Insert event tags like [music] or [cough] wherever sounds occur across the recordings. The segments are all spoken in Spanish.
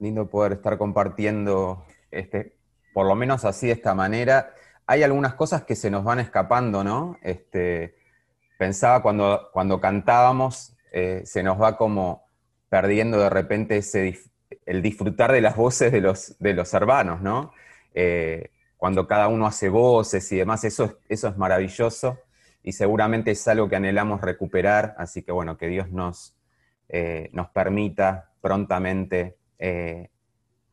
lindo poder estar compartiendo, este, por lo menos así de esta manera. Hay algunas cosas que se nos van escapando, ¿no? Este, pensaba cuando, cuando cantábamos, eh, se nos va como perdiendo de repente ese, el disfrutar de las voces de los, de los hermanos, ¿no? Eh, cuando cada uno hace voces y demás, eso, eso es maravilloso y seguramente es algo que anhelamos recuperar, así que bueno, que Dios nos, eh, nos permita prontamente, eh,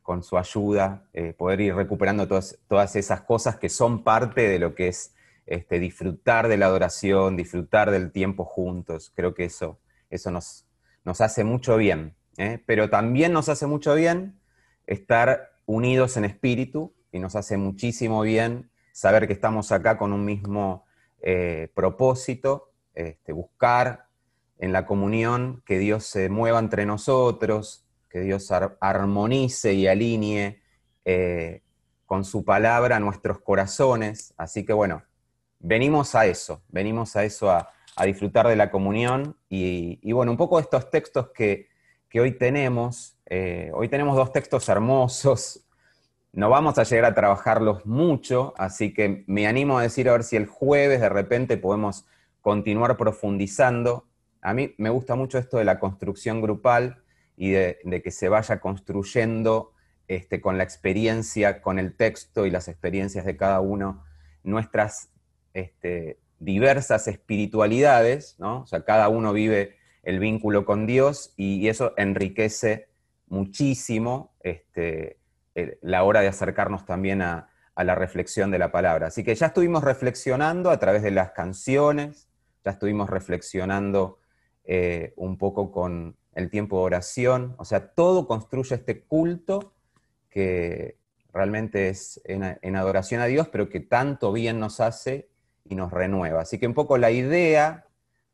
con su ayuda, eh, poder ir recuperando todas, todas, esas cosas que son parte de lo que es este, disfrutar de la adoración, disfrutar del tiempo juntos. Creo que eso, eso nos, nos hace mucho bien. Pero también nos hace mucho bien estar unidos en espíritu y nos hace muchísimo bien saber que estamos acá con un mismo propósito, este, buscar en la comunión, que Dios se mueva entre nosotros, que Dios armonice y alinee eh, con su palabra nuestros corazones. Así que bueno, venimos a eso, venimos a eso, a, disfrutar de la comunión y, bueno, un poco estos textos que, hoy tenemos. Eh, hoy tenemos dos textos hermosos, no vamos a llegar a trabajarlos mucho, así que me animo a decir a ver si el jueves de repente podemos continuar profundizando a mí me gusta mucho esto de la construcción grupal y de, que se vaya construyendo este, con la experiencia, con el texto y las experiencias de cada uno, nuestras este, diversas espiritualidades, ¿no? O sea, cada uno vive el vínculo con Dios y, eso enriquece muchísimo este, la hora de acercarnos también a, la reflexión de la palabra. Así que ya estuvimos reflexionando a través de las canciones, ya estuvimos reflexionando eh, un poco con el tiempo de oración, o sea, todo construye este culto que realmente es en, adoración a Dios, pero que tanto bien nos hace y nos renueva. Así que un poco la idea,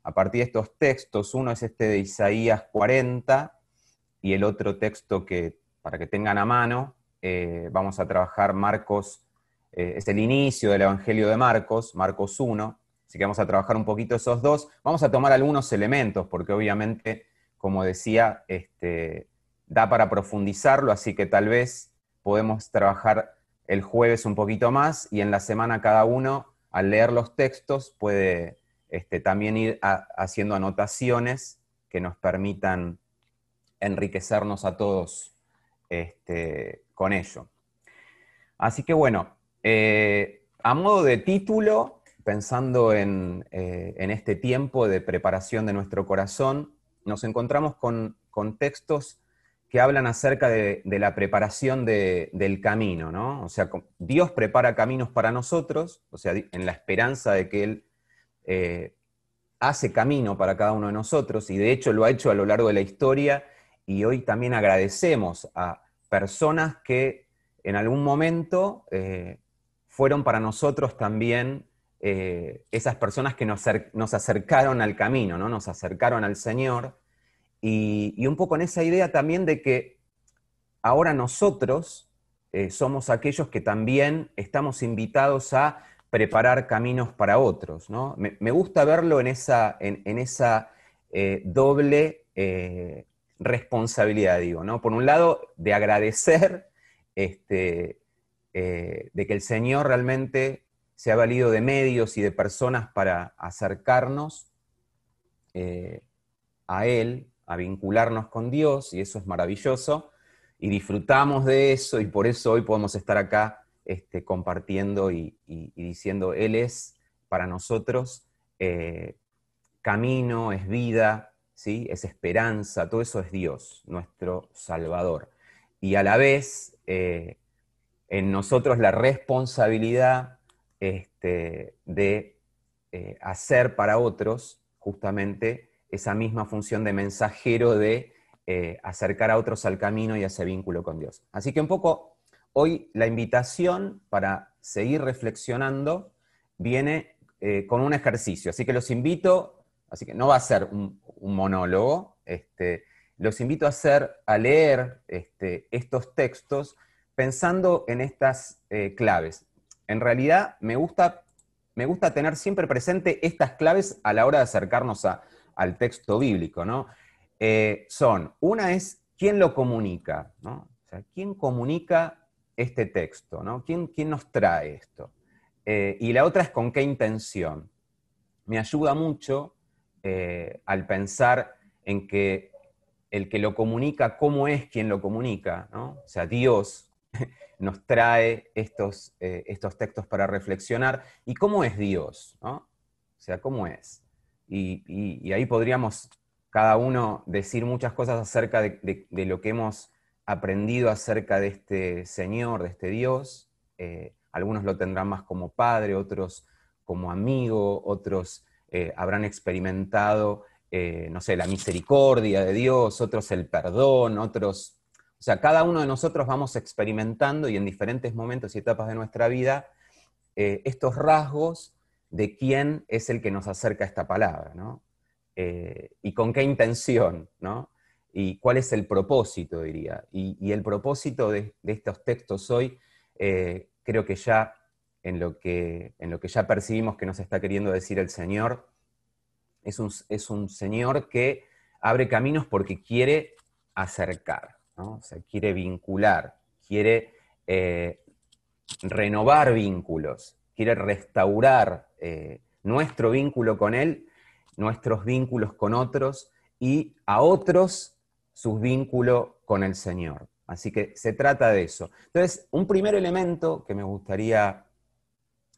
a partir de estos textos, uno es este de Isaías 40 y el otro texto que, para que tengan a mano, eh, vamos a trabajar Marcos, eh, es el inicio del Evangelio de Marcos, Marcos 1, Así que vamos a trabajar un poquito esos dos. Vamos a tomar algunos elementos, porque obviamente, como decía, este, da para profundizarlo, así que tal vez podemos trabajar el jueves un poquito más y en la semana cada uno, al leer los textos, puede este, también ir haciendo anotaciones que nos permitan enriquecernos a todos este, con ello. Así que bueno, eh, a modo de título, pensando eh, en, este tiempo de preparación de nuestro corazón, nos encontramos con, textos que hablan acerca de, la preparación del camino, ¿no? O sea, Dios prepara caminos para nosotros, o sea, en la esperanza de que Él eh, hace camino para cada uno de nosotros, y de hecho lo ha hecho a lo largo de la historia, y hoy también agradecemos a personas que en algún momento eh, fueron para nosotros también eh, esas personas que nos, acercaron al camino, ¿no? nos acercaron al Señor, y, un poco en esa idea también de que ahora nosotros eh, somos aquellos que también estamos invitados a preparar caminos para otros. ¿no? Me, gusta verlo en esa, en, esa eh, doble responsabilidad, digo, ¿no? Por un lado, de agradecer este, de que el Señor realmente se ha valido de medios y de personas para acercarnos eh, a Él, a vincularnos con Dios, y eso es maravilloso, y disfrutamos de eso, y por eso hoy podemos estar acá este, compartiendo y, diciendo, Él es para nosotros eh, camino, es vida, ¿sí? es esperanza, todo eso es Dios, nuestro Salvador. Y a la vez, eh, en nosotros la responsabilidad este, de eh, hacer para otros justamente esa misma función de mensajero de eh, acercar a otros al camino y a ese vínculo con Dios. Así que un poco hoy la invitación para seguir reflexionando viene eh, con un ejercicio. Así que los invito, así que no va a ser un, monólogo, este, los invito a hacer, a leer este, estos textos pensando en estas claves en realidad me gusta, tener siempre presente estas claves a la hora de acercarnos al texto bíblico, ¿no? Eh, son, una es quién lo comunica, ¿quién comunica este texto? ¿no? ¿Quién, ¿Quién, nos trae esto? Eh, y la otra es con qué intención. Me ayuda mucho eh, al pensar en que el que lo comunica, cómo es quien lo comunica, ¿no? O sea, Dios nos trae estos, eh, estos textos para reflexionar. ¿Y cómo es Dios? ¿no? O sea, ¿cómo es? Y, ahí podríamos cada uno decir muchas cosas acerca de, lo que hemos aprendido acerca de este Señor, de este Dios. Eh, algunos lo tendrán más como padre, otros como amigo, otros eh, habrán experimentado, no sé, la misericordia de Dios, otros el perdón, otros o sea, cada uno de nosotros vamos experimentando y en diferentes momentos y etapas de nuestra vida eh, estos rasgos de quién es el que nos acerca a esta palabra, ¿no? Eh, y con qué intención, ¿no? Y cuál es el propósito, diría. Y, el propósito de, estos textos hoy, eh, creo que ya en lo que, en lo que ya percibimos que nos está queriendo decir el Señor, es un, es un Señor que abre caminos porque quiere acercar. O sea, quiere vincular, quiere eh, renovar vínculos, quiere restaurar eh, nuestro vínculo con Él, nuestros vínculos con otros y a otros sus vínculos con el Señor. Así que se trata de eso. Entonces, un primer elemento que me gustaría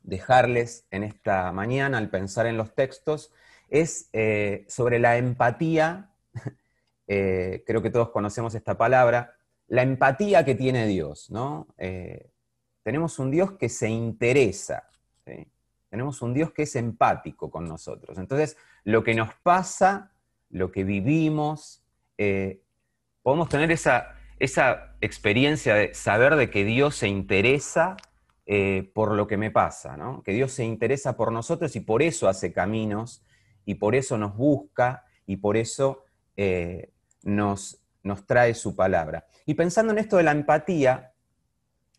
dejarles en esta mañana al pensar en los textos es eh, sobre la empatía eh, creo que todos conocemos esta palabra, la empatía que tiene Dios, ¿no? Eh, tenemos un Dios que se interesa, tenemos un Dios que es empático con nosotros. Entonces, lo que nos pasa, lo que vivimos, eh, podemos tener esa, esa, experiencia de saber de que Dios se interesa por lo que me pasa, que Dios se interesa por nosotros y por eso hace caminos y por eso nos busca y por eso nos, nos trae su palabra. Y pensando en esto de la empatía,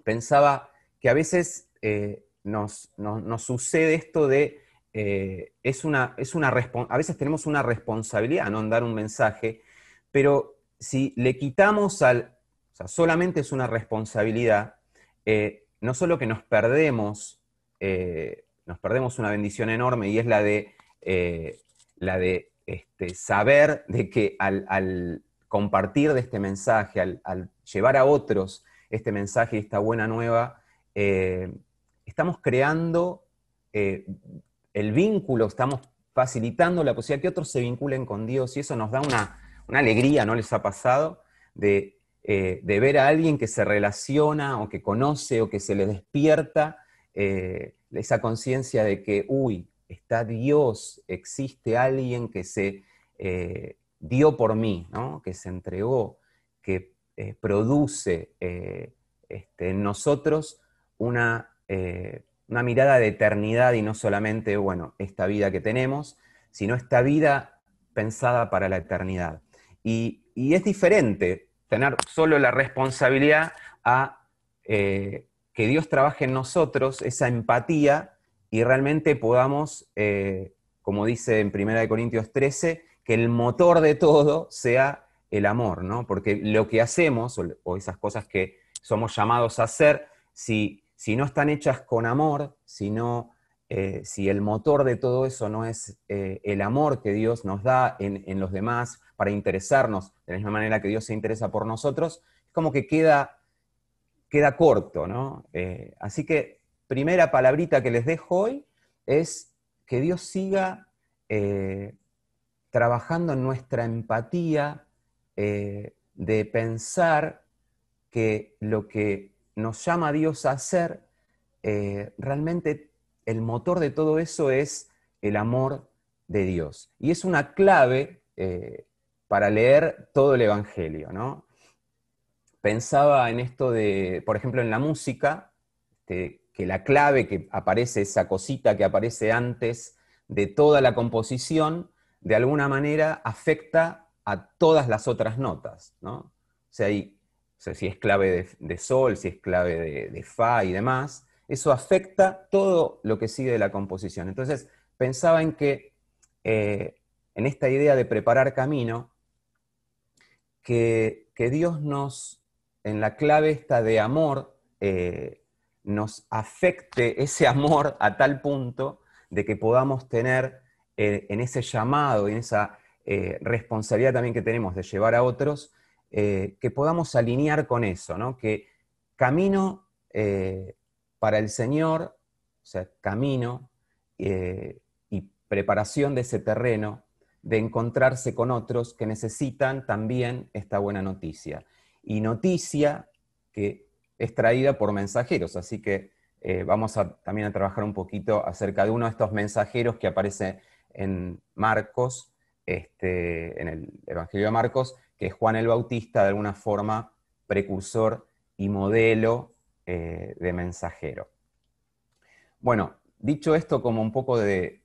pensaba que a veces eh, nos, sucede esto de, eh, es una, es una a veces tenemos una responsabilidad, no dar un mensaje, pero si le quitamos al, o sea, solamente es una responsabilidad, eh, no solo que nos perdemos, nos perdemos una bendición enorme y es la de, la de este, saber de que al, compartir de este mensaje, al, llevar a otros este mensaje y esta buena nueva, eh, estamos creando eh, el vínculo, estamos facilitando la posibilidad que otros se vinculen con Dios y eso nos da una, alegría, ¿no les ha pasado? De, eh, de, ver a alguien que se relaciona o que conoce o que se le despierta esa conciencia de que, uy, está Dios, existe alguien que se eh, dio por mí, que se entregó, que eh, produce eh, este, en nosotros una, una, mirada de eternidad y no solamente, bueno, esta vida que tenemos, sino esta vida pensada para la eternidad. Y, es diferente tener solo la responsabilidad a que Dios trabaje en nosotros, esa empatía, y realmente podamos, eh, como dice en 1 Corintios 13, que el motor de todo sea el amor, ¿no? Porque lo que hacemos, o, esas cosas que somos llamados a hacer, si, si no están hechas con amor, si, eh, si el motor de todo eso no es eh, el amor que Dios nos da en, los demás para interesarnos de la misma manera que Dios se interesa por nosotros, es como que queda, queda corto, ¿no? así que primera palabrita que les dejo hoy es que Dios siga eh, trabajando en nuestra empatía eh, de pensar que lo que nos llama a Dios a hacer, eh, realmente el motor de todo eso es el amor de Dios. Y es una clave para leer todo el Evangelio, ¿no? Pensaba en esto de, por ejemplo, en la música, este, que la clave que aparece, esa cosita que aparece antes de toda la composición, de alguna manera afecta a todas las otras notas, ¿no? O sea, si es clave de, sol, si es clave de, fa y demás, eso afecta todo lo que sigue de la composición. Entonces, pensaba en que eh, en esta idea de preparar camino, que, Dios nos, en la clave esta de amor, eh, nos afecte ese amor a tal punto de que podamos tener eh, en ese llamado, en esa eh, responsabilidad también que tenemos de llevar a otros, que podamos alinear con eso, ¿no? que camino para el Señor, o sea, camino y preparación de ese terreno, de encontrarse con otros que necesitan también esta buena noticia. Y noticia que es traída por mensajeros, así que eh, vamos a, también a trabajar un poquito acerca de uno de estos mensajeros que aparece en Marcos, este, en el Evangelio de Marcos, que es Juan el Bautista, de alguna forma precursor y modelo eh, de mensajero. Bueno, dicho esto como un poco de,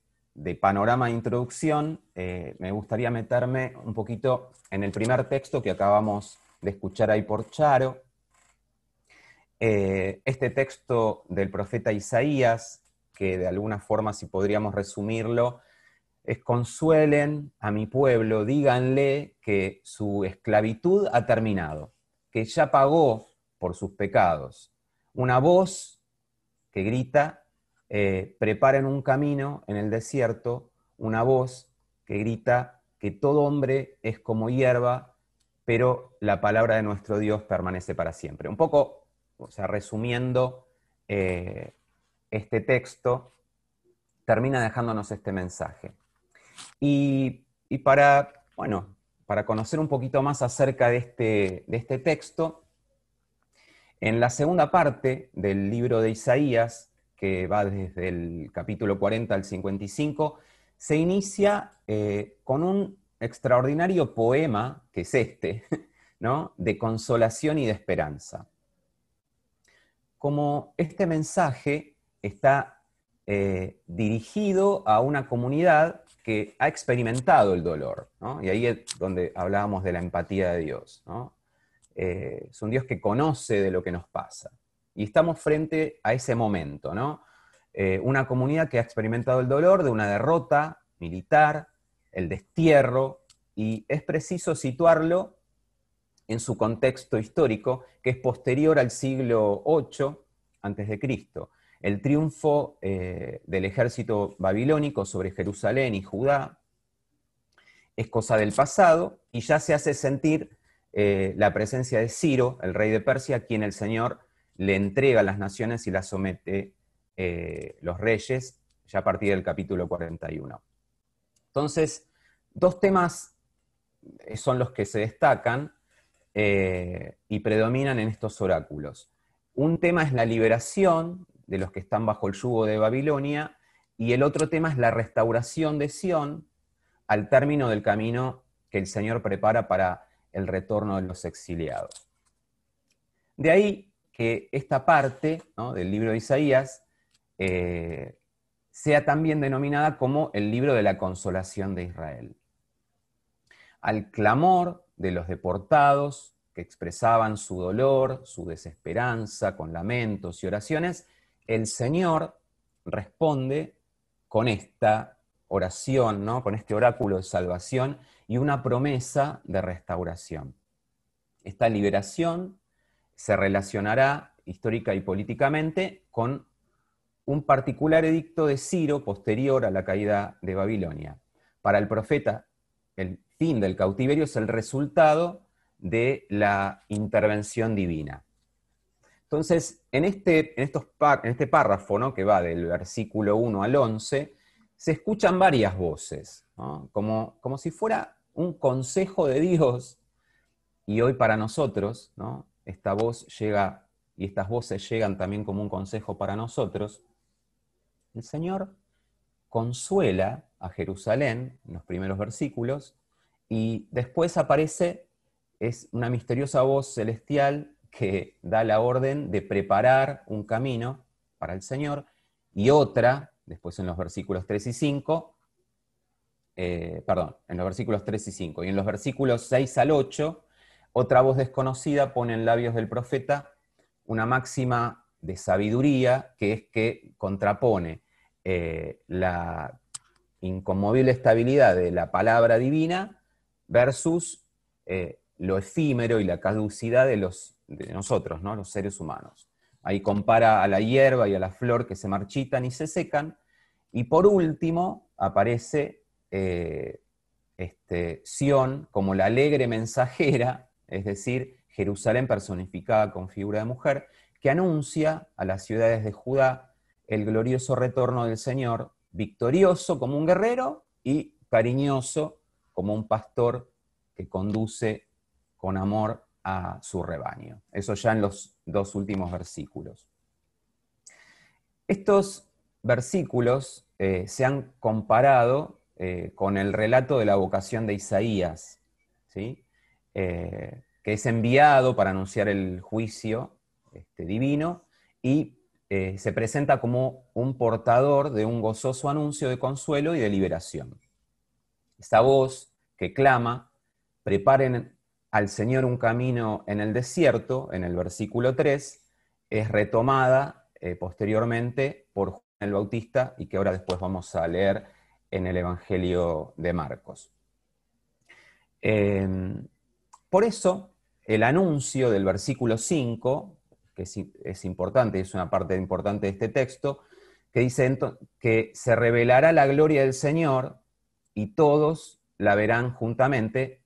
panorama de introducción, eh, me gustaría meterme un poquito en el primer texto que acabamos de escuchar ahí por Charo, eh, este texto del profeta Isaías, que de alguna forma, si podríamos resumirlo, es consuelen a mi pueblo, díganle que su esclavitud ha terminado, que ya pagó por sus pecados. Una voz que grita, eh, preparen un camino en el desierto, una voz que grita que todo hombre es como hierba, pero la palabra de nuestro Dios permanece para siempre. Un poco o sea, resumiendo eh, este texto, termina dejándonos este mensaje. Y, para, bueno, para conocer un poquito más acerca de este, de este texto, en la segunda parte del libro de Isaías, que va desde el capítulo 40 al 55, se inicia eh, con un extraordinario poema, que es este, [laughs] ¿no? de consolación y de esperanza como este mensaje está eh, dirigido a una comunidad que ha experimentado el dolor, y ahí es donde hablábamos de la empatía de Dios. Eh, es un Dios que conoce de lo que nos pasa. Y estamos frente a ese momento. Eh, una comunidad que ha experimentado el dolor de una derrota militar, el destierro, y es preciso situarlo en su contexto histórico, que es posterior al siglo VIII a.C. El triunfo eh, del ejército babilónico sobre Jerusalén y Judá es cosa del pasado y ya se hace sentir eh, la presencia de Ciro, el rey de Persia, a quien el Señor le entrega las naciones y las somete eh, los reyes, ya a partir del capítulo 41. Entonces, dos temas son los que se destacan eh, y predominan en estos oráculos. Un tema es la liberación de los que están bajo el yugo de Babilonia y el otro tema es la restauración de Sión al término del camino que el Señor prepara para el retorno de los exiliados. De ahí que esta parte del libro de Isaías eh, sea también denominada como el libro de la consolación de Israel. Al clamor de los deportados que expresaban su dolor, su desesperanza, con lamentos y oraciones, el Señor responde con esta oración, ¿no? con este oráculo de salvación y una promesa de restauración. Esta liberación se relacionará histórica y políticamente con un particular edicto de Ciro posterior a la caída de Babilonia. Para el profeta, el del cautiverio es el resultado de la intervención divina. Entonces, en este, en estos en este párrafo ¿no? que va del versículo 1 al 11, se escuchan varias voces, como, como si fuera un consejo de Dios. Y hoy para nosotros, ¿no? esta voz llega, y estas voces llegan también como un consejo para nosotros. El Señor consuela a Jerusalén en los primeros versículos y después aparece, es una misteriosa voz celestial que da la orden de preparar un camino para el Señor, y otra, después en los versículos 3 y 5, eh, perdón, en los versículos 3 y 5, y en los versículos 6 al 8, otra voz desconocida pone en labios del profeta una máxima de sabiduría que es que contrapone eh, la inconmovible estabilidad de la palabra divina versus eh, lo efímero y la caducidad de, los, de nosotros, ¿no? los seres humanos. Ahí compara a la hierba y a la flor que se marchitan y se secan. Y por último aparece eh, este, Sión como la alegre mensajera, es decir, Jerusalén personificada con figura de mujer, que anuncia a las ciudades de Judá el glorioso retorno del Señor, victorioso como un guerrero y cariñoso como un pastor que conduce con amor a su rebaño. Eso ya en los dos últimos versículos. Estos versículos eh, se han comparado eh, con el relato de la vocación de Isaías, ¿sí? Eh, que es enviado para anunciar el juicio este, divino y se presenta como un portador de un gozoso anuncio de consuelo y de liberación. Esta voz que clama, preparen al Señor un camino en el desierto, en el versículo 3, es retomada eh, posteriormente por Juan el Bautista y que ahora después vamos a leer en el Evangelio de Marcos. Em, por eso, el anuncio del versículo 5, que es, es importante, es una parte importante de este texto, que dice que se revelará la gloria del Señor y todos la verán juntamente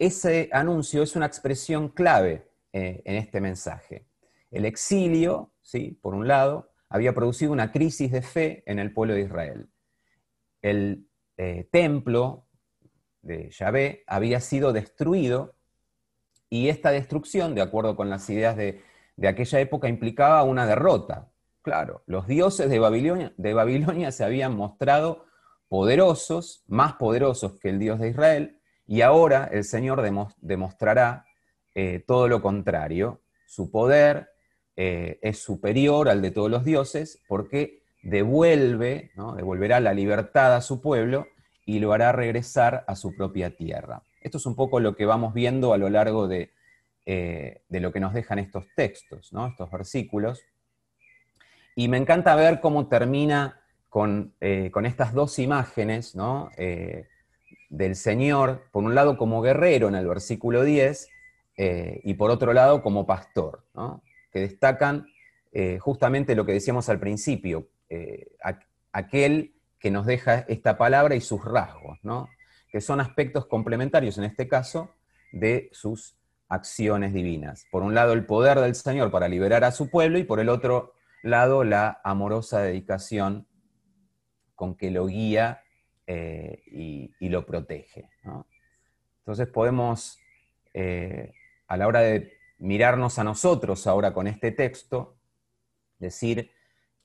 ese anuncio es una expresión clave eh, en este mensaje. El exilio, ¿sí? por un lado, había producido una crisis de fe en el pueblo de Israel. El eh, templo de Yahvé había sido destruido y esta destrucción, de acuerdo con las ideas de, aquella época, implicaba una derrota. Claro, los dioses de Babilonia, de Babilonia se habían mostrado poderosos, más poderosos que el Dios de Israel, y ahora el Señor demostrará eh, todo lo contrario. Su poder eh, es superior al de todos los dioses porque devuelve, devolverá la libertad a su pueblo y lo hará regresar a su propia tierra. Esto es un poco lo que vamos viendo a lo largo de, eh, lo que nos dejan estos textos, estos versículos. Y me encanta ver cómo termina con, estas dos imágenes, ¿no? del Señor, por un lado como guerrero en el versículo 10, eh, y por otro lado como pastor, que destacan eh, justamente lo que decíamos al principio, eh, aquel que nos deja esta palabra y sus rasgos, que son aspectos complementarios en este caso de sus acciones divinas. Por un lado el poder del Señor para liberar a su pueblo y por el otro lado la amorosa dedicación con que lo guía eh, y, lo protege. Entonces podemos, eh, a la hora de mirarnos a nosotros ahora con este texto, decir,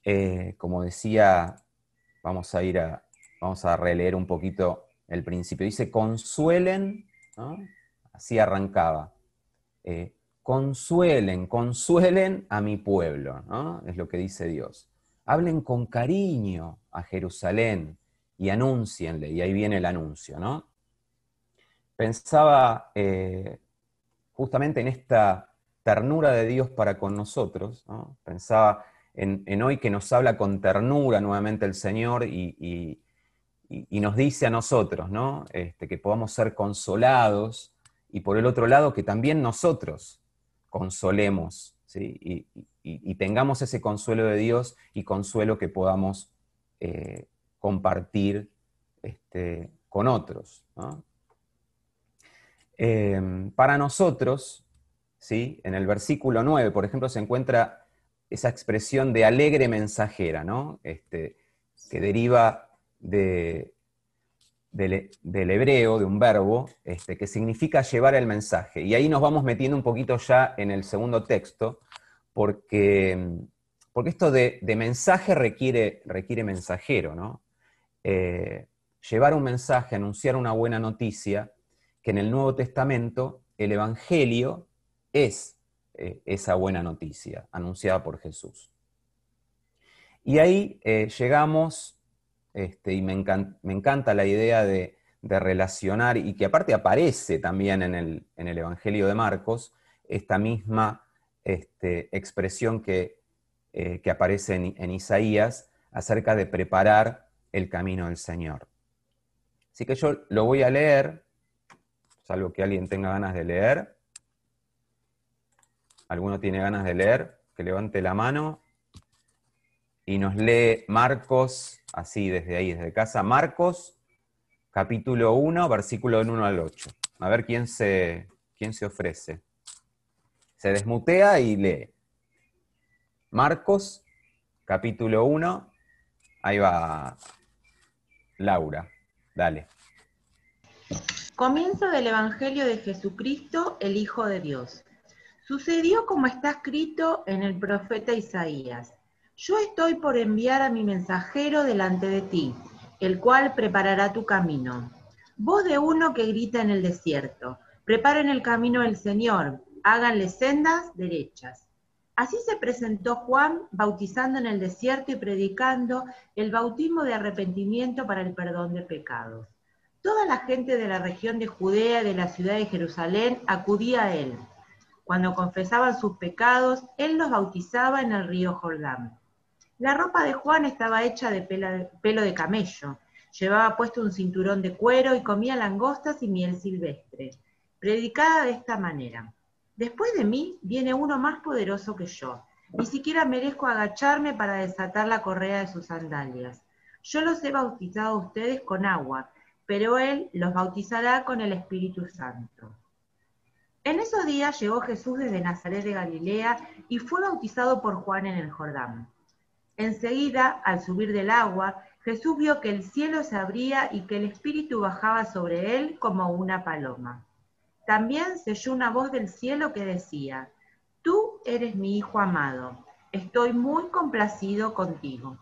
eh, como decía, vamos a ir a, vamos a releer un poquito el principio, dice, consuelen, así arrancaba, consuelen, consuelen a mi pueblo, es lo que dice Dios. Hablen con cariño a Jerusalén, y anúncienle, y ahí viene el anuncio, ¿no? Pensaba eh, justamente en esta ternura de Dios para con nosotros, ¿no? Pensaba en, hoy que nos habla con ternura nuevamente el Señor y, nos dice a nosotros, ¿no? Este, que podamos ser consolados y por el otro lado que también nosotros consolemos, ¿sí? Tengamos ese consuelo de Dios y consuelo que podamos eh, compartir este, con otros. Em, para nosotros, ¿sí? en el versículo 9, por ejemplo, se encuentra esa expresión de alegre mensajera, ¿no? Este, que deriva de, del, hebreo, de un verbo, este, que significa llevar el mensaje. Y ahí nos vamos metiendo un poquito ya en el segundo texto, porque, porque esto de, mensaje requiere, requiere mensajero, ¿no? Eh, llevar un mensaje, anunciar una buena noticia, que en el Nuevo Testamento el Evangelio es eh, esa buena noticia anunciada por Jesús. Y ahí eh, llegamos, este, y me, encanta, la idea de, relacionar, y que aparte aparece también en el, Evangelio de Marcos, esta misma este, expresión que, aparece en Isaías acerca de preparar el camino del Señor. Así que yo lo voy a leer, salvo que alguien tenga ganas de leer. ¿Alguno tiene ganas de leer? Que levante la mano y nos lee Marcos, así desde ahí, desde casa, Marcos, capítulo 1, versículo 1 al 8. A ver quién se, quién se ofrece. Se desmutea y lee. Marcos, capítulo 1, ahí va Laura, dale. Comienzo del Evangelio de Jesucristo, el Hijo de Dios. Sucedió como está escrito en el profeta Isaías. Yo estoy por enviar a mi mensajero delante de ti, el cual preparará tu camino. Voz de uno que grita en el desierto, preparen el camino del Señor, háganle sendas derechas. Así se presentó Juan bautizando en el desierto y predicando el bautismo de arrepentimiento para el perdón de pecados. Toda la gente de la región de Judea de la ciudad de Jerusalén acudía a él. Cuando confesaban sus pecados, él los bautizaba en el río Jordán. La ropa de Juan estaba hecha de pelo de camello. Llevaba puesto un cinturón de cuero y comía langostas y miel silvestre. Predicada de esta manera. Después de mí viene uno más poderoso que yo. Ni siquiera merezco agacharme para desatar la correa de sus sandalias. Yo los he bautizado a ustedes con agua, pero Él los bautizará con el Espíritu Santo. En esos días llegó Jesús desde Nazaret de Galilea y fue bautizado por Juan en el Jordán. Enseguida, al subir del agua, Jesús vio que el cielo se abría y que el Espíritu bajaba sobre él como una paloma. También se oyó una voz del cielo que decía, Tú eres mi Hijo amado, estoy muy complacido contigo.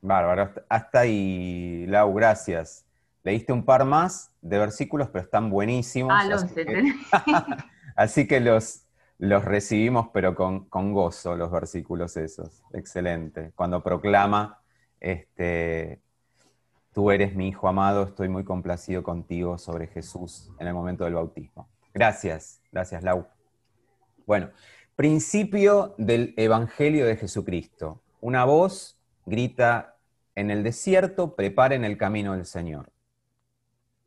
Bárbaro, hasta ahí, Lau, gracias. Leíste un par más de versículos, pero están buenísimos. Ah, los [laughs] así que los, los recibimos, pero con, gozo, los versículos esos. Excelente. Cuando proclama, este, tú eres mi hijo amado, estoy muy complacido contigo sobre Jesús en el momento del bautismo. Gracias, gracias Lau. Bueno, principio del Evangelio de Jesucristo. Una voz grita en el desierto, preparen el camino del Señor.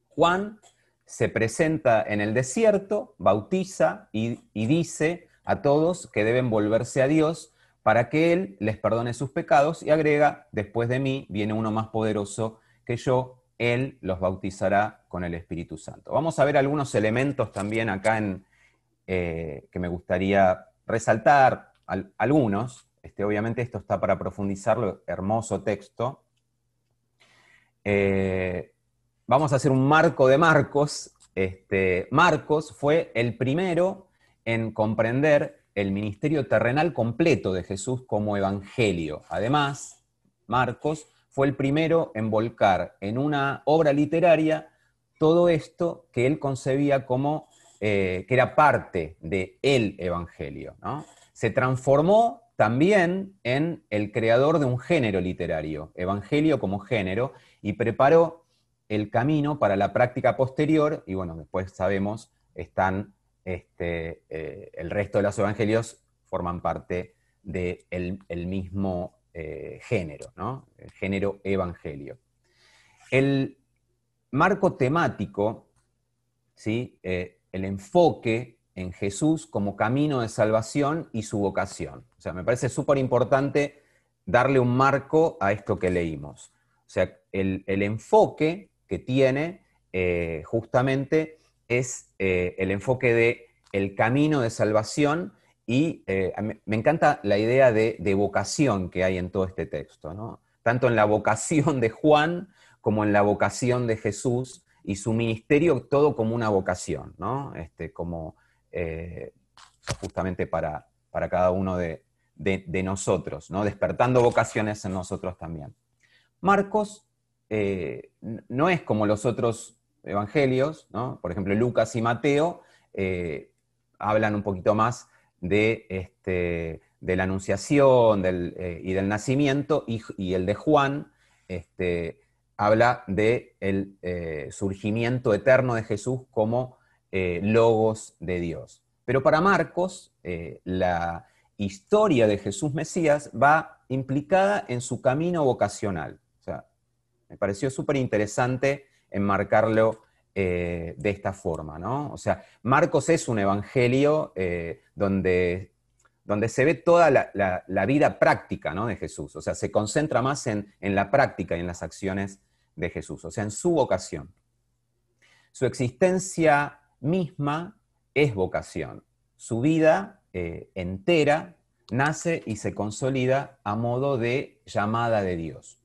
Juan se presenta en el desierto, bautiza y, dice a todos que deben volverse a Dios para que Él les perdone sus pecados y agrega, después de mí viene uno más poderoso que yo, Él los bautizará con el Espíritu Santo. Vamos a ver algunos elementos también acá en, eh, que me gustaría resaltar, algunos. Este, obviamente esto está para profundizarlo, hermoso texto. Eh, vamos a hacer un marco de Marcos. Este, Marcos fue el primero en comprender el ministerio terrenal completo de Jesús como evangelio. Además, Marcos fue el primero en volcar en una obra literaria todo esto que él concebía como eh, que era parte de el evangelio. Se transformó también en el creador de un género literario, evangelio como género, y preparó el camino para la práctica posterior, y bueno, después sabemos, están, este, eh, el resto de los evangelios forman parte del el mismo eh, género, ¿no? El género evangelio. El marco temático, ¿sí? Eh, el enfoque en Jesús como camino de salvación y su vocación. O sea, me parece súper importante darle un marco a esto que leímos. O sea, el, enfoque que tiene eh, justamente es eh, el enfoque de el camino de salvación y me encanta la idea de, vocación que hay en todo este texto, ¿no? Tanto en la vocación de Juan como en la vocación de Jesús y su ministerio, todo como una vocación, ¿no? este, como justamente para, para, cada uno de, de, nosotros, ¿no? despertando vocaciones en nosotros también. Marcos eh, no es como los otros evangelios, por ejemplo Lucas y Mateo, eh, hablan un poquito más de, este, de la anunciación eh, y del nacimiento, y, el de Juan este, habla del el surgimiento eterno de Jesús como logos de Dios. Pero para Marcos, la historia de Jesús Mesías va implicada en su camino vocacional. Me pareció súper interesante enmarcarlo de esta forma, ¿no? O sea, Marcos es un evangelio donde donde se ve toda la, vida práctica ¿no? de Jesús. O sea, se concentra más en, la práctica y en las acciones de Jesús, o sea, en su vocación. Su existencia misma es vocación. Su vida eh, entera nace y se consolida a modo de llamada de Dios.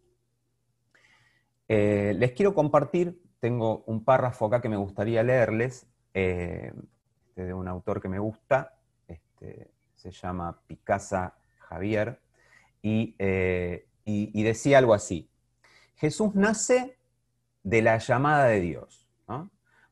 Eh, les quiero compartir, tengo un párrafo acá que me gustaría leerles, eh, este, de un autor que me gusta, este, se llama Picasa Javier, eh, y, decía algo así, Jesús nace de la llamada de Dios,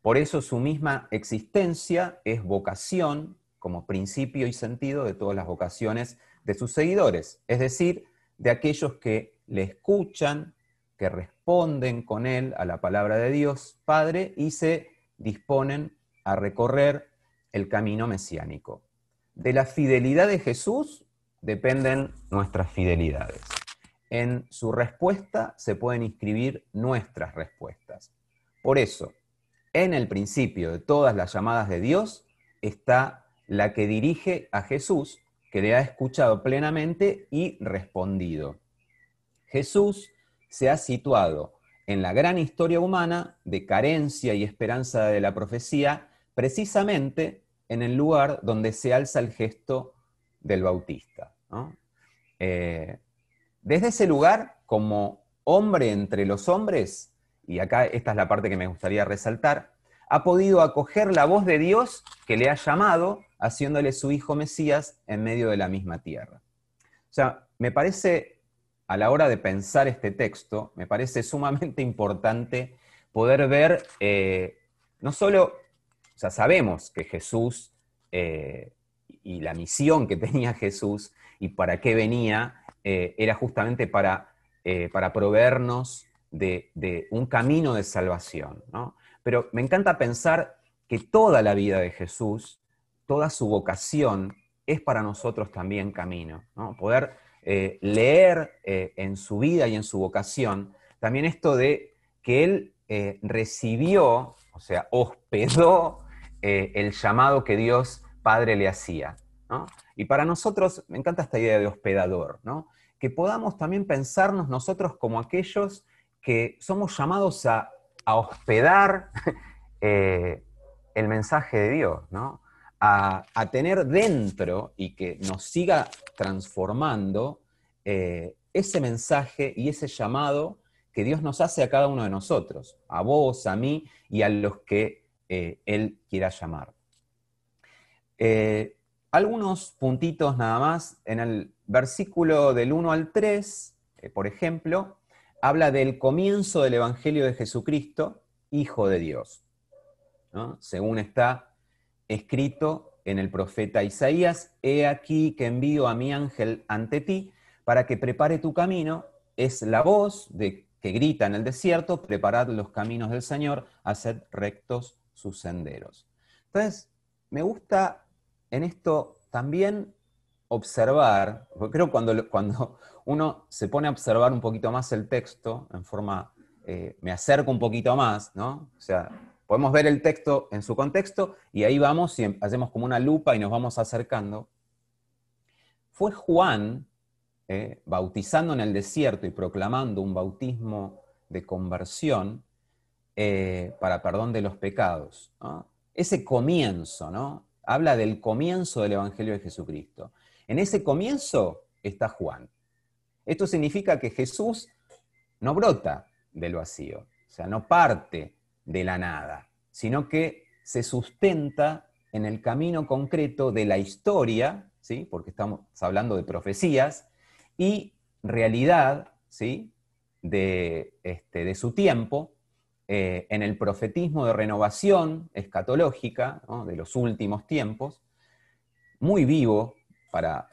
por eso su misma existencia es vocación como principio y sentido de todas las vocaciones de sus seguidores, es decir, de aquellos que le escuchan, que responden con él a la palabra de Dios Padre y se disponen a recorrer el camino mesiánico. De la fidelidad de Jesús dependen nuestras fidelidades. En su respuesta se pueden inscribir nuestras respuestas. Por eso, en el principio de todas las llamadas de Dios está la que dirige a Jesús, que le ha escuchado plenamente y respondido. Jesús se ha situado en la gran historia humana de carencia y esperanza de la profecía, precisamente en el lugar donde se alza el gesto del bautista. Eh, desde ese lugar, como hombre entre los hombres, y acá esta es la parte que me gustaría resaltar, ha podido acoger la voz de Dios que le ha llamado, haciéndole su hijo Mesías en medio de la misma tierra. O sea, me parece, a la hora de pensar este texto, me parece sumamente [laughs] importante poder ver eh, no solo o sea, sabemos que Jesús eh, y la misión que [laughs] tenía Jesús y para qué venía eh, era justamente para, eh, para proveernos de, un camino de salvación. Pero me encanta pensar que toda la vida de Jesús, toda su vocación, es para nosotros también camino. Poder leer en su vida y en su vocación también esto de que Él recibió, o sea, hospedó eh, el llamado que Dios Padre le hacía. Y para nosotros, me encanta esta idea de hospedador, ¿no? que podamos también pensarnos nosotros como aquellos que somos llamados a, hospedar [laughs] eh, el mensaje de Dios, ¿no? a, tener dentro y que nos siga transformando eh, ese mensaje y ese llamado que Dios nos hace a cada uno de nosotros, a vos, a mí y a los que eh, él quiera llamar. Eh, algunos puntitos nada más. En el versículo del 1 al 3, eh, por ejemplo, habla del comienzo del Evangelio de Jesucristo, Hijo de Dios. Según está escrito en el profeta Isaías, he aquí que envío a mi ángel ante ti para que prepare tu camino. Es la voz de, que grita en el desierto, preparad los caminos del Señor, haced rectos sus senderos. Entonces, me gusta en esto también observar, porque creo cuando, cuando [laughs] uno se pone a observar un poquito más el texto, en forma, eh, me acerco un poquito más, ¿no? O sea, podemos ver el texto en su contexto y ahí vamos y hacemos como una lupa y nos vamos acercando. Fue Juan, eh, bautizando en el desierto y proclamando un bautismo de conversión, eh, para perdón de los pecados. Ese comienzo, ¿no? Habla del comienzo del Evangelio de Jesucristo. En ese comienzo está Juan. Esto significa que Jesús no brota del vacío, o sea, no parte de la nada, sino que se sustenta en el camino concreto de la historia, ¿sí? porque estamos hablando de profecías, y realidad ¿sí? de, este, de su tiempo, eh, en el profetismo de renovación escatológica de los últimos tiempos, muy vivo para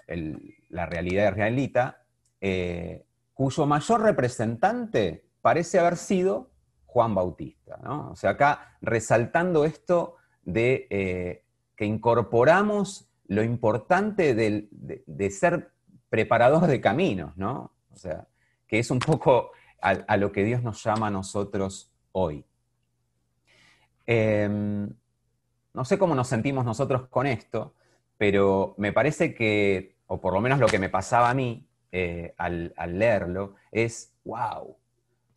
la realidad israelita, eh, cuyo mayor representante parece haber sido Juan Bautista. O sea, acá resaltando esto de eh, que incorporamos lo importante de, ser preparador de caminos, ¿no? O sea, que es un poco a, a, lo que Dios nos llama a nosotros hoy. Em, no sé cómo nos sentimos nosotros con esto, pero me parece que, o por lo menos lo que me pasaba a mí eh, al, leerlo, es, wow. O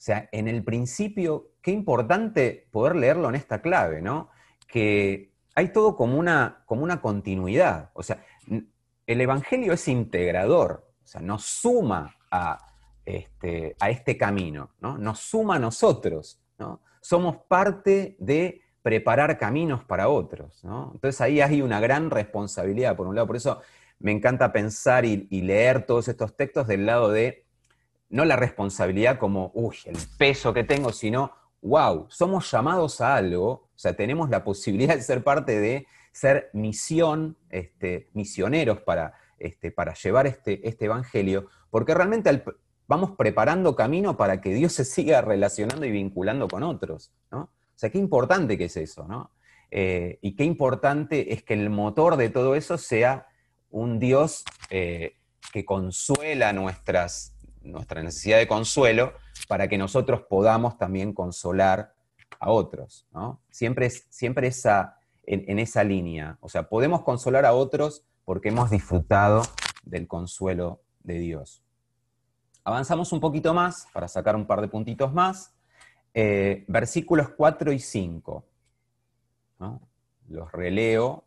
sea, en el principio, qué importante poder leerlo en esta clave, ¿no? Que hay todo como una, como una continuidad. O sea, el Evangelio es integrador, o sea, nos suma a, este, a este camino, ¿no? Nos suma a nosotros, Somos parte de preparar caminos para otros. Entonces ahí hay una gran responsabilidad, por un lado, por eso me encanta pensar y, leer todos estos textos del lado de, no la responsabilidad como, uy, el peso que tengo, sino, wow, somos llamados a algo, o sea, tenemos la posibilidad de ser parte de ser misión, este, misioneros para, este, para llevar este, este evangelio, porque realmente al, vamos preparando camino para que Dios se siga relacionando y vinculando con otros, ¿no? O sea, qué importante que es eso, ¿no? Eh, y qué importante es que el motor de todo eso sea un Dios eh, que consuela nuestras, nuestra necesidad de consuelo para que nosotros podamos también consolar a otros, ¿no? Siempre, siempre esa, en esa línea. O sea, podemos consolar a otros porque hemos disfrutado del consuelo de Dios. Avanzamos un poquito más para sacar un par de puntitos más. Eh, versículos 4 y 5. Los releo.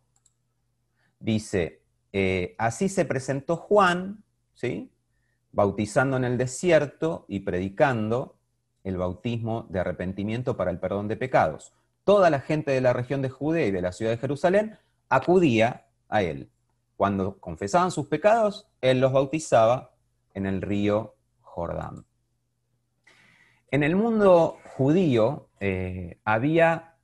Dice, eh, así se presentó Juan, ¿sí? bautizando en el desierto y predicando el bautismo de arrepentimiento para el perdón de pecados. Toda la gente de la región de Judea y de la ciudad de Jerusalén acudía a él. Cuando confesaban sus pecados, él los bautizaba en el río Jordán. En el mundo judío eh, había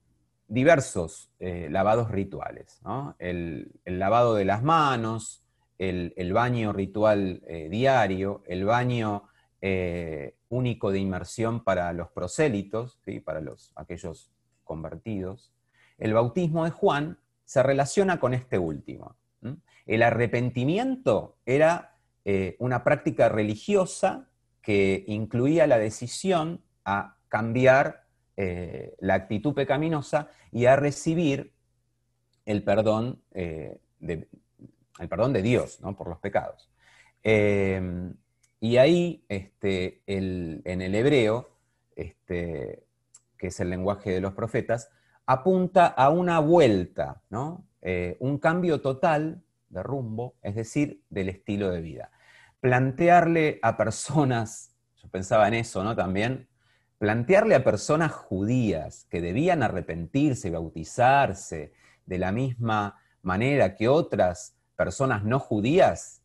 diversos eh, lavados rituales, el, lavado de las manos, el, baño ritual eh, diario, el baño único de inmersión para los prosélitos, para los, aquellos convertidos. El bautismo de Juan se relaciona con este último. El arrepentimiento era una práctica religiosa que incluía la decisión a cambiar eh, la actitud pecaminosa y a recibir el perdón, eh, de, el perdón de Dios ¿no? por los pecados. Eh, y ahí, este, en el hebreo, este, que es el lenguaje de los profetas, apunta a una vuelta, ¿no? un cambio total de rumbo, es decir, del estilo de vida plantearle a personas, yo pensaba en eso, ¿no? También, plantearle a personas judías que debían arrepentirse y bautizarse de la misma manera que otras personas no judías,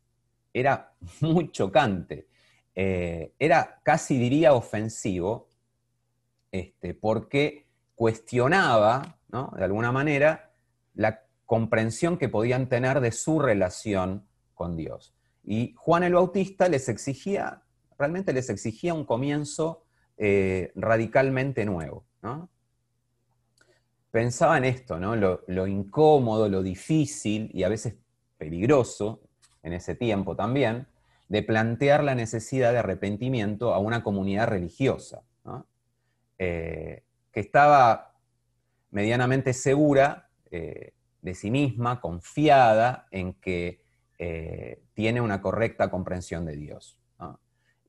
era muy chocante. Eh, era casi diría ofensivo, este, porque cuestionaba, ¿no? de alguna manera, la comprensión que podían tener de su relación con Dios. Y Juan el Bautista les exigía, realmente les exigía un comienzo eh, radicalmente nuevo. Pensaba en esto, ¿no? Lo, incómodo, lo difícil y a veces peligroso en ese tiempo también, de plantear la necesidad de arrepentimiento a una comunidad religiosa, eh, que estaba medianamente segura eh, de sí misma, confiada en que eh, tiene una correcta comprensión de Dios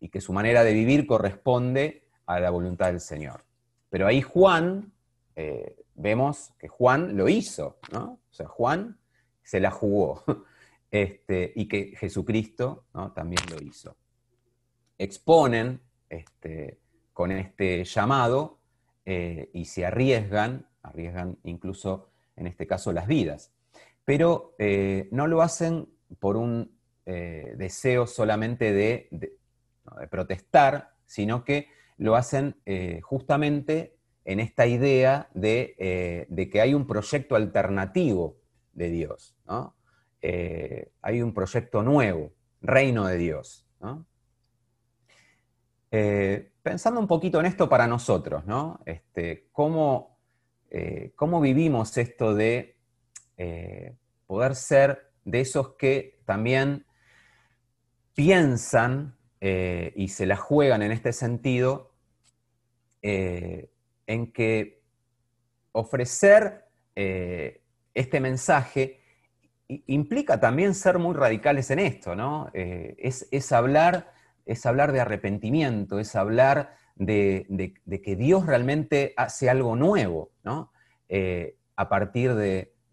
y que su manera de vivir corresponde a la voluntad del Señor. Pero ahí Juan, eh, vemos que Juan lo hizo. O sea, Juan se la jugó [laughs] este, y que Jesucristo también lo hizo. Exponen este, con este llamado eh, y se arriesgan, arriesgan incluso en este caso las vidas, pero no lo hacen por un eh, deseo solamente de, protestar, sino que lo hacen eh, justamente en esta idea eh, de, que hay un proyecto alternativo de Dios, hay un proyecto nuevo, reino de Dios. pensando un poquito en esto para nosotros, ¿no? Este, ¿cómo, ¿cómo, vivimos esto de poder ser de esos que también piensan eh, y se la juegan en este sentido, eh, en que ofrecer eh, este mensaje implica también ser muy radicales en esto, ¿no? Eh, es, hablar, es hablar de arrepentimiento, es hablar de, que Dios realmente hace algo nuevo, ¿no? A partir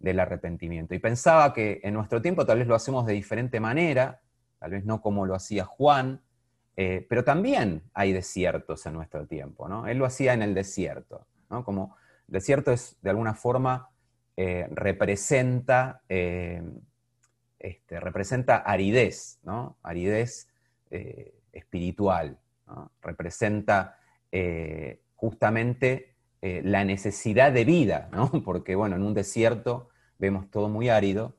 del arrepentimiento. Y pensaba que en nuestro tiempo tal vez lo hacemos de diferente manera, tal vez no como lo hacía Juan, eh, pero también hay desiertos en nuestro tiempo, ¿no? Él lo hacía en el desierto, ¿no? Como desierto es de alguna forma eh, representa, eh, este, representa aridez, ¿no? Aridez espiritual, Representa justamente la necesidad de vida, ¿no? [laughs] Porque, bueno, en un desierto vemos todo muy árido,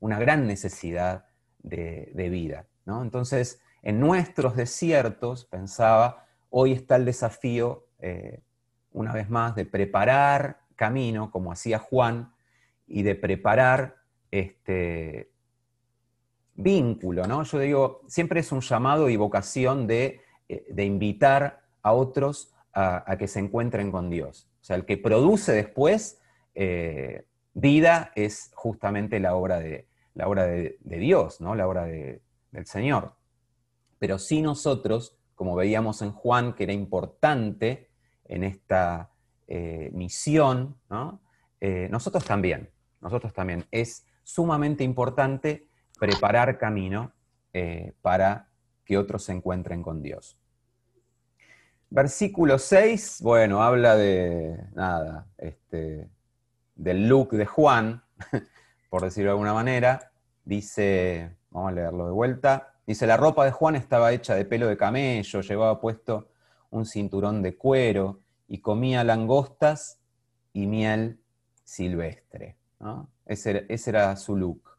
una gran necesidad de, de vida, ¿no? Entonces, en nuestros desiertos, pensaba, hoy está el desafío, eh, una vez más, de preparar camino, como hacía Juan, y de preparar este vínculo, ¿no? Yo digo, siempre es un llamado y vocación de, eh, invitar a otros a, que se encuentren con Dios. O sea, el que produce después eh, vida es justamente la obra de, la obra de, Dios, ¿no? La obra del Señor pero sí nosotros, como veíamos en Juan, que era importante en esta eh, misión, eh, nosotros también, nosotros también. Es sumamente importante preparar camino eh, para que otros se encuentren con Dios. Versículo 6, bueno, habla de nada, este, del look de Juan, [laughs] por decirlo de alguna manera. Dice, vamos a leerlo de vuelta, Dice, la ropa de Juan estaba hecha de pelo de camello, llevaba puesto un cinturón de cuero y comía langostas y miel silvestre. Ese, era, su look.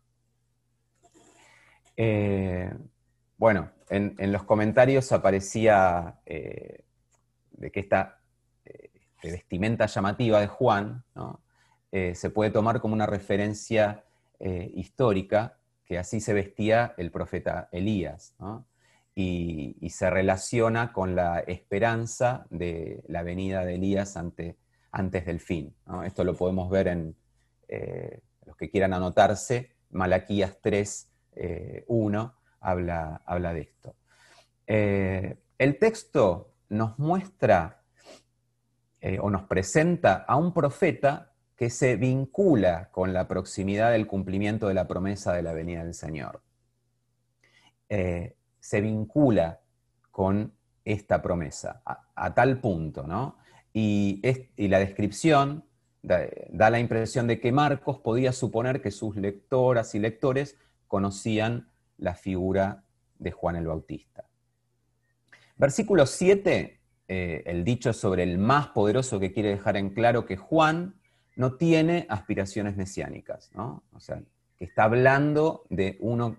Eh, bueno, en, los comentarios aparecía eh, de que esta eh, vestimenta llamativa de Juan se puede tomar como una referencia histórica que así se vestía el profeta Elías, y, se relaciona con la esperanza de la venida de Elías ante, antes del fin. Esto lo podemos ver en eh, los que quieran anotarse, Malaquías 3, 1 eh, habla, habla, de esto. Eh, el texto nos muestra o nos presenta a un profeta que se vincula con la proximidad del cumplimiento de la promesa de la venida del Señor. Eh, se vincula con esta promesa, a, tal punto, ¿no? Y, la descripción da, la impresión de que Marcos podía suponer que sus lectoras y lectores conocían la figura de Juan el Bautista. Versículo 7, eh, el dicho sobre el más poderoso que quiere dejar en claro que Juan no tiene aspiraciones mesiánicas, ¿no? O sea, que está hablando de uno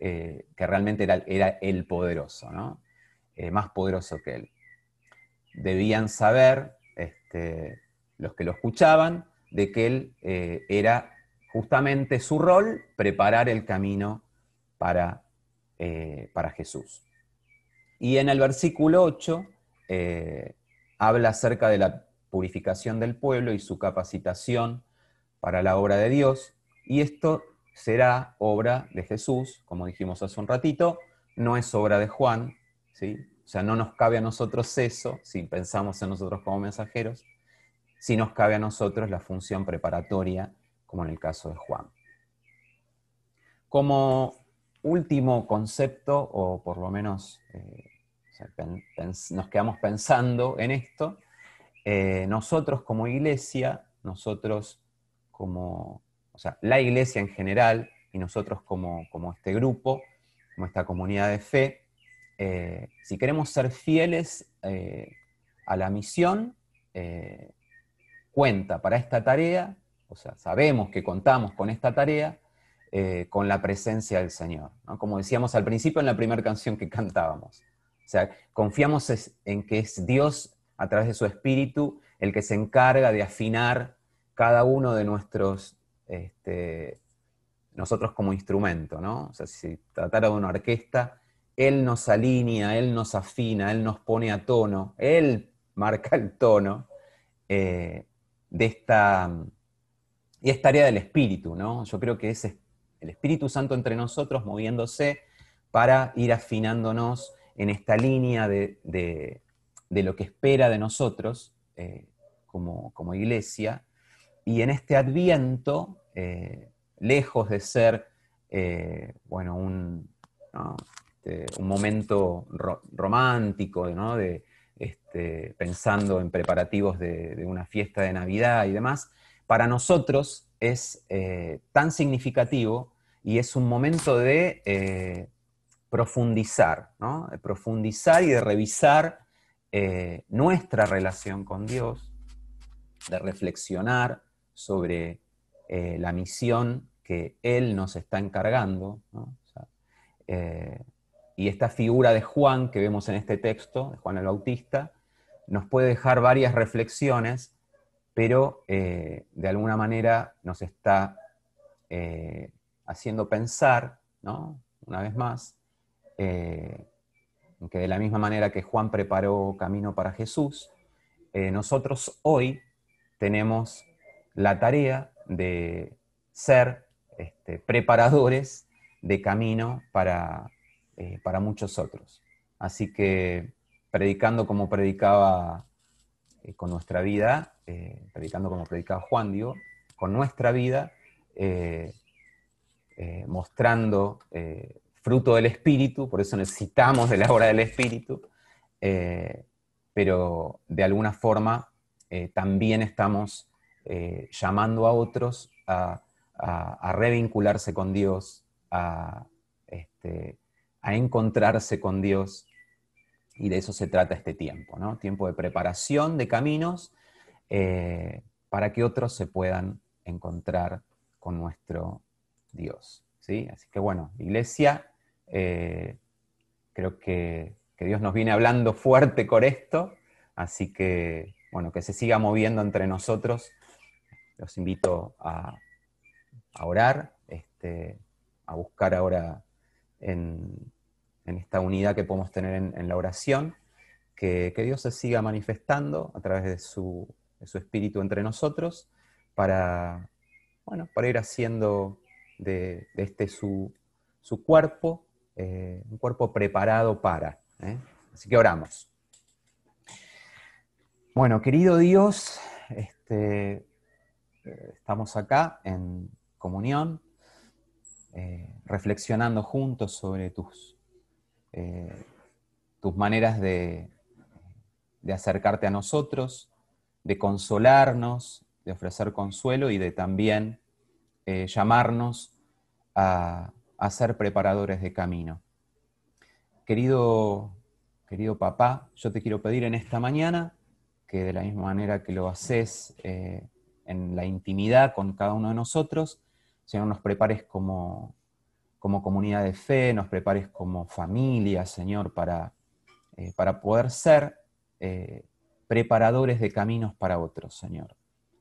eh, que realmente era, el poderoso, ¿no? Eh, más poderoso que él. Debían saber, este, los que lo escuchaban, de que él eh, era justamente su rol preparar el camino para, para Jesús. Y en el versículo 8 habla acerca de la purificación del pueblo y su capacitación para la obra de Dios. Y esto será obra de Jesús, como dijimos hace un ratito, no es obra de Juan, ¿sí? O sea, no nos cabe a nosotros eso, si pensamos en nosotros como mensajeros, si nos cabe a nosotros la función preparatoria, como en el caso de Juan. Como último concepto, o por lo menos eh, nos quedamos pensando en esto, eh, nosotros como iglesia, nosotros como, o sea, la iglesia en general y nosotros como, este grupo, como esta comunidad de fe, eh, si queremos ser fieles eh, a la misión, cuenta para esta tarea, o sea, sabemos que contamos con esta tarea, con la presencia del Señor. Como decíamos al principio en la primera canción que cantábamos. O sea, confiamos en que es Dios a través de su espíritu, el que se encarga de afinar cada uno de nuestros, este, nosotros como instrumento, ¿no? O sea, si tratara de una orquesta, Él nos alinea, Él nos afina, Él nos pone a tono, Él marca el tono, eh, de esta, y esta área del espíritu, ¿no? Yo creo que es el Espíritu Santo entre nosotros moviéndose para ir afinándonos en esta línea de, lo que espera de nosotros eh, como, iglesia. Y en este adviento, eh, lejos de ser eh, bueno, un, este, un momento romántico, de, este, pensando en preparativos de, una fiesta de Navidad y demás, para nosotros es tan significativo y es un momento de profundizar, ¿no? de profundizar y de revisar eh, nuestra relación con Dios, de reflexionar sobre eh, la misión que Él nos está encargando. Eh, y esta figura de Juan que vemos en este texto, de Juan el Bautista, nos puede dejar varias reflexiones, pero de alguna manera nos está haciendo pensar, ¿no? una vez más, que de la misma manera que Juan preparó camino para Jesús, eh, nosotros hoy tenemos la tarea de ser este, preparadores de camino para, eh, para muchos otros. Así que predicando como predicaba con nuestra vida, predicando como predicaba Juan, digo, con nuestra vida, mostrando fruto del Espíritu, por eso necesitamos de la obra del Espíritu, eh, pero de alguna forma eh, también estamos eh, llamando a otros a, revincularse con Dios, este, a, encontrarse con Dios, y de eso se trata este tiempo, ¿no? Tiempo de preparación de caminos para que otros se puedan encontrar con nuestro Dios. ¿Sí? Así que bueno, iglesia, eh, creo que, Dios nos viene hablando fuerte con esto, así que, bueno, que se siga moviendo entre nosotros. Los invito a, orar, este, a buscar ahora en, esta unidad que podemos tener en, la oración, que, Dios se siga manifestando a través de su, espíritu entre nosotros para, bueno, para ir haciendo de, este su, su cuerpo eh, un cuerpo preparado para. ¿eh? Así que oramos. Bueno, querido Dios, este, eh, estamos acá en comunión, reflexionando juntos sobre tus, tus maneras de, de acercarte a nosotros, de consolarnos, de ofrecer consuelo y de también llamarnos a, ser preparadores de camino. Querido, querido papá, yo te quiero pedir en esta mañana que de la misma manera que lo haces eh, en la intimidad con cada uno de nosotros, Señor, nos prepares como, como comunidad de fe, nos prepares como familia, Señor, para, eh, para poder ser eh, preparadores de caminos para otros, Señor,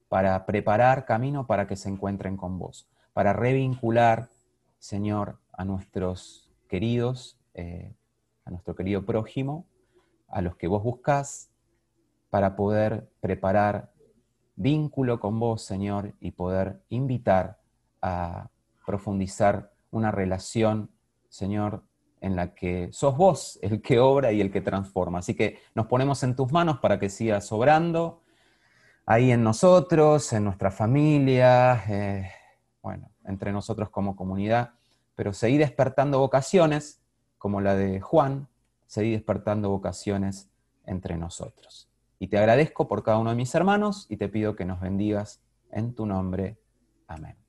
para preparar camino para que se encuentren con vos, para revincular Señor, a nuestros queridos, eh, a nuestro querido prójimo, a los que vos buscás, para poder preparar vínculo con vos, Señor, y poder invitar a profundizar una relación, Señor, en la que sos vos el que obra y el que transforma. Así que nos ponemos en tus manos para que sigas obrando ahí en nosotros, en nuestra familia, eh, bueno, entre nosotros como comunidad, pero seguí despertando vocaciones, como la de Juan, seguí despertando vocaciones entre nosotros. Y te agradezco por cada uno de mis hermanos y te pido que nos bendigas en tu nombre. Amén.